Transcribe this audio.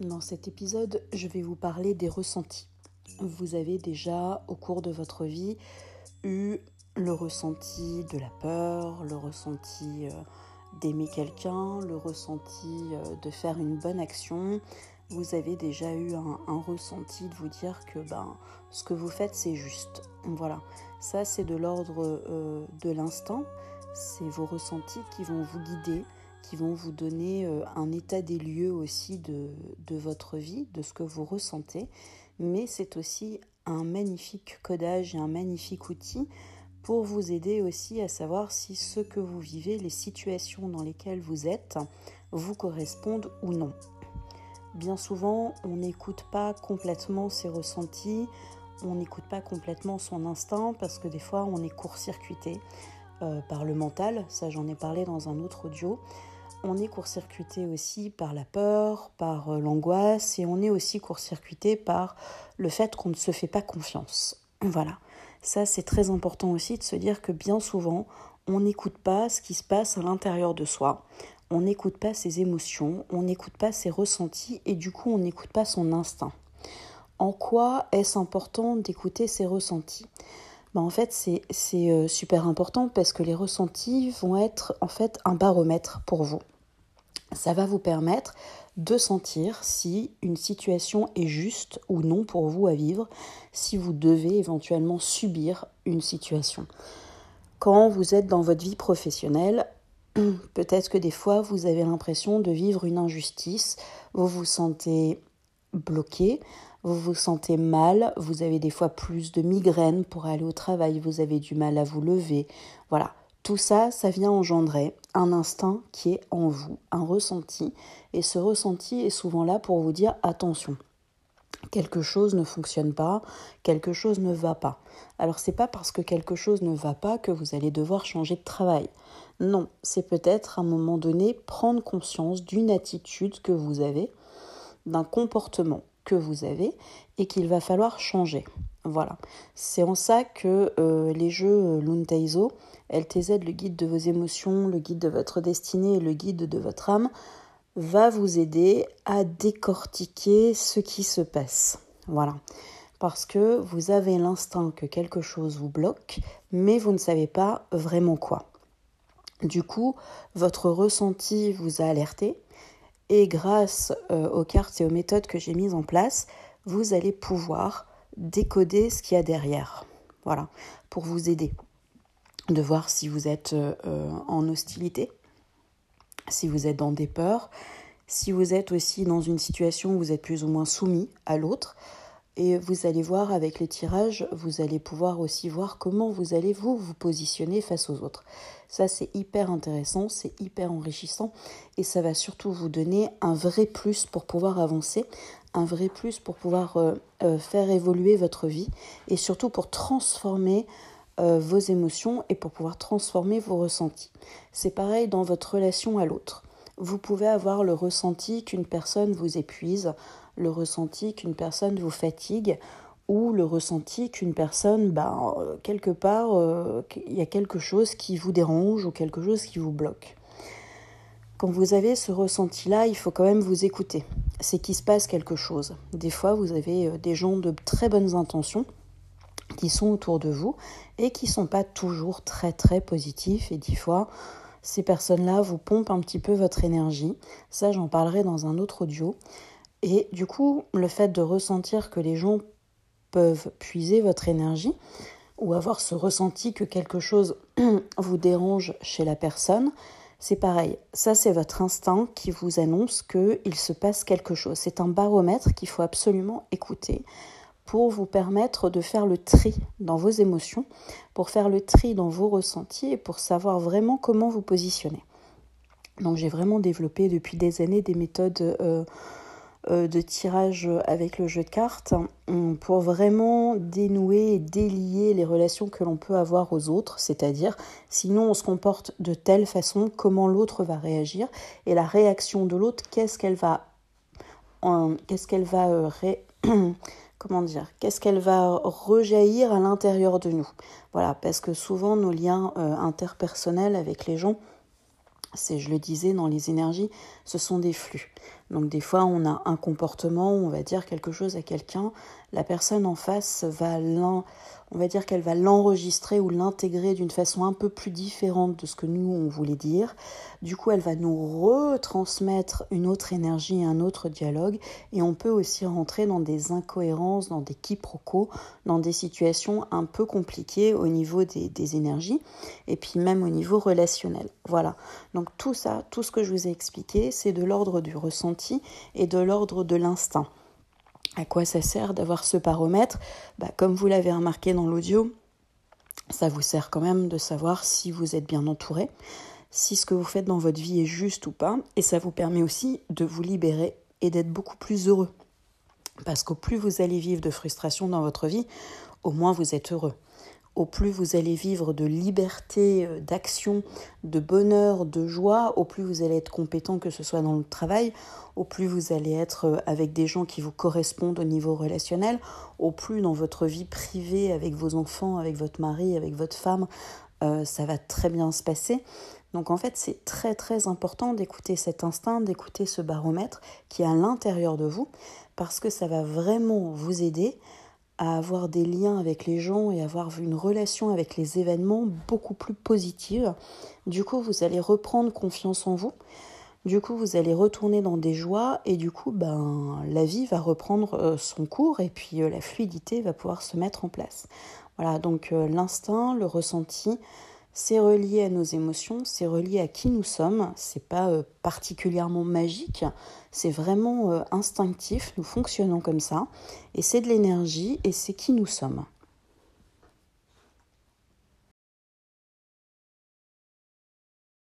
Dans cet épisode, je vais vous parler des ressentis. Vous avez déjà, au cours de votre vie, eu le ressenti de la peur, le ressenti euh, d'aimer quelqu'un, le ressenti euh, de faire une bonne action. Vous avez déjà eu un, ressenti de vous dire que ben, ce que vous faites, c'est juste. Voilà, ça c'est de l'ordre euh, de l'instant. C'est vos ressentis qui vont vous guider, qui vont vous donner euh, un état des lieux aussi de, de votre vie, de ce que vous ressentez. Mais c'est aussi un magnifique codage et un magnifique outil pour vous aider aussi à savoir si ce que vous vivez, les situations dans lesquelles vous êtes, vous correspondent ou non. Bien souvent, on n'écoute pas complètement ses ressentis, on n'écoute pas complètement son instinct parce que des fois on est court-circuité euh, par le mental, ça j'en ai parlé dans un autre audio. On est court-circuité aussi par la peur, par euh, l'angoisse et on est aussi court-circuité par le fait qu'on ne se fait pas confiance. Voilà. Ça, c'est très important aussi de se dire que bien souvent, on n'écoute pas ce qui se passe à l'intérieur de soi. On n'écoute pas ses émotions, on n'écoute pas ses ressentis et du coup, on n'écoute pas son instinct. En quoi est-ce important d'écouter ses ressentis? Ben, En fait, c'est euh, super important parce que les ressentis vont être en fait un baromètre pour vous. Ça va vous permettre de sentir si une situation est juste ou non pour vous à vivre, si vous devez éventuellement subir une situation. Quand vous êtes dans votre vie professionnelle, peut-être que des fois vous avez l'impression de vivre une injustice, vous vous sentez bloqué, vous vous sentez mal, vous avez des fois plus de migraines pour aller au travail, vous avez du mal à vous lever. Voilà, tout ça, ça vient engendrer un instinct qui est en vous, un ressenti. Et ce ressenti est souvent là pour vous dire attention, quelque chose ne fonctionne pas, quelque chose ne va pas. Alors c'est pas parce que quelque chose ne va pas que vous allez devoir changer de travail. Non, c'est peut-être à un moment donné prendre conscience d'une attitude que vous avez, d'un comportement que vous avez et qu'il va falloir changer. Voilà. C'est en ça que euh, les jeux euh, Luntaizo, LTZ, le guide de vos émotions, le guide de votre destinée et le guide de votre âme, va vous aider à décortiquer ce qui se passe. Voilà. Parce que vous avez l'instinct que quelque chose vous bloque, mais vous ne savez pas vraiment quoi. Du coup, votre ressenti vous a alerté, et grâce euh, aux cartes et aux méthodes que j'ai mises en place, vous allez pouvoir décoder ce qu'il y a derrière. Voilà, pour vous aider. De voir si vous êtes euh, en hostilité, si vous êtes dans des peurs, si vous êtes aussi dans une situation où vous êtes plus ou moins soumis à l'autre. Et vous allez voir avec les tirages, vous allez pouvoir aussi voir comment vous allez vous vous positionner face aux autres. Ça c'est hyper intéressant, c'est hyper enrichissant et ça va surtout vous donner un vrai plus pour pouvoir avancer, un vrai plus pour pouvoir euh, euh, faire évoluer votre vie et surtout pour transformer euh, vos émotions et pour pouvoir transformer vos ressentis. C'est pareil dans votre relation à l'autre. Vous pouvez avoir le ressenti qu'une personne vous épuise, le ressenti qu'une personne vous fatigue ou le ressenti qu'une personne, ben, quelque part, il y a quelque chose qui vous dérange ou quelque chose qui vous bloque. Quand vous avez ce ressenti-là, il faut quand même vous écouter. C'est qu'il se passe quelque chose. Des fois, vous avez des gens de très bonnes intentions qui sont autour de vous et qui sont pas toujours très très positifs et des fois ces personnes-là vous pompent un petit peu votre énergie. Ça, j'en parlerai dans un autre audio. Et du coup, le fait de ressentir que les gens peuvent puiser votre énergie ou avoir ce ressenti que quelque chose vous dérange chez la personne, c'est pareil. Ça, c'est votre instinct qui vous annonce qu'il se passe quelque chose. C'est un baromètre qu'il faut absolument écouter pour vous permettre de faire le tri dans vos émotions, pour faire le tri dans vos ressentis et pour savoir vraiment comment vous positionner. Donc j'ai vraiment développé depuis des années des méthodes euh, euh, de tirage avec le jeu de cartes hum, pour vraiment dénouer et délier les relations que l'on peut avoir aux autres, c'est-à-dire sinon on se comporte de telle façon, comment l'autre va réagir et la réaction de l'autre, qu'est-ce qu'elle va, qu'est-ce qu'elle va euh, comment dire, qu'est-ce qu'elle va rejaillir à l'intérieur de nous. Voilà, parce que souvent nos liens euh, interpersonnels avec les gens, c'est, je le disais, dans les énergies, ce sont des flux. Donc des fois, on a un comportement, on va dire quelque chose à quelqu'un, la personne en face va on va dire qu'elle va l'enregistrer ou l'intégrer d'une façon un peu plus différente de ce que nous on voulait dire. Du coup, elle va nous retransmettre une autre énergie, un autre dialogue, et on peut aussi rentrer dans des incohérences, dans des quiproquos, dans des situations un peu compliquées au niveau des, des énergies, et puis même au niveau relationnel. Voilà. Tout ça, tout ce que je vous ai expliqué, c'est de l'ordre du ressenti et de l'ordre de l'instinct. À quoi ça sert d'avoir ce baromètre? Bah, Comme vous l'avez remarqué dans l'audio, ça vous sert quand même de savoir si vous êtes bien entouré, si ce que vous faites dans votre vie est juste ou pas, et ça vous permet aussi de vous libérer et d'être beaucoup plus heureux. Parce qu'au plus vous allez vivre de frustration dans votre vie, au moins vous êtes heureux au plus vous allez vivre de liberté, euh, d'action, de bonheur, de joie, au plus vous allez être compétent, que ce soit dans le travail, au plus vous allez être euh, avec des gens qui vous correspondent au niveau relationnel, au plus dans votre vie privée, avec vos enfants, avec votre mari, avec votre femme, euh, ça va très bien se passer. Donc en fait, c'est très très important d'écouter cet instinct, d'écouter ce baromètre qui est à l'intérieur de vous, parce que ça va vraiment vous aider avoir des liens avec les gens et avoir une relation avec les événements beaucoup plus positive. Du coup, vous allez reprendre confiance en vous. Du coup, vous allez retourner dans des joies et du coup, ben, la vie va reprendre euh, son cours et puis euh, la fluidité va pouvoir se mettre en place. Voilà, donc euh, l'instinct, le ressenti, c'est relié à nos émotions, c'est relié à qui nous sommes, c'est pas euh, particulièrement magique, c'est vraiment euh, instinctif, nous fonctionnons comme ça, et c'est de l'énergie et c'est qui nous sommes.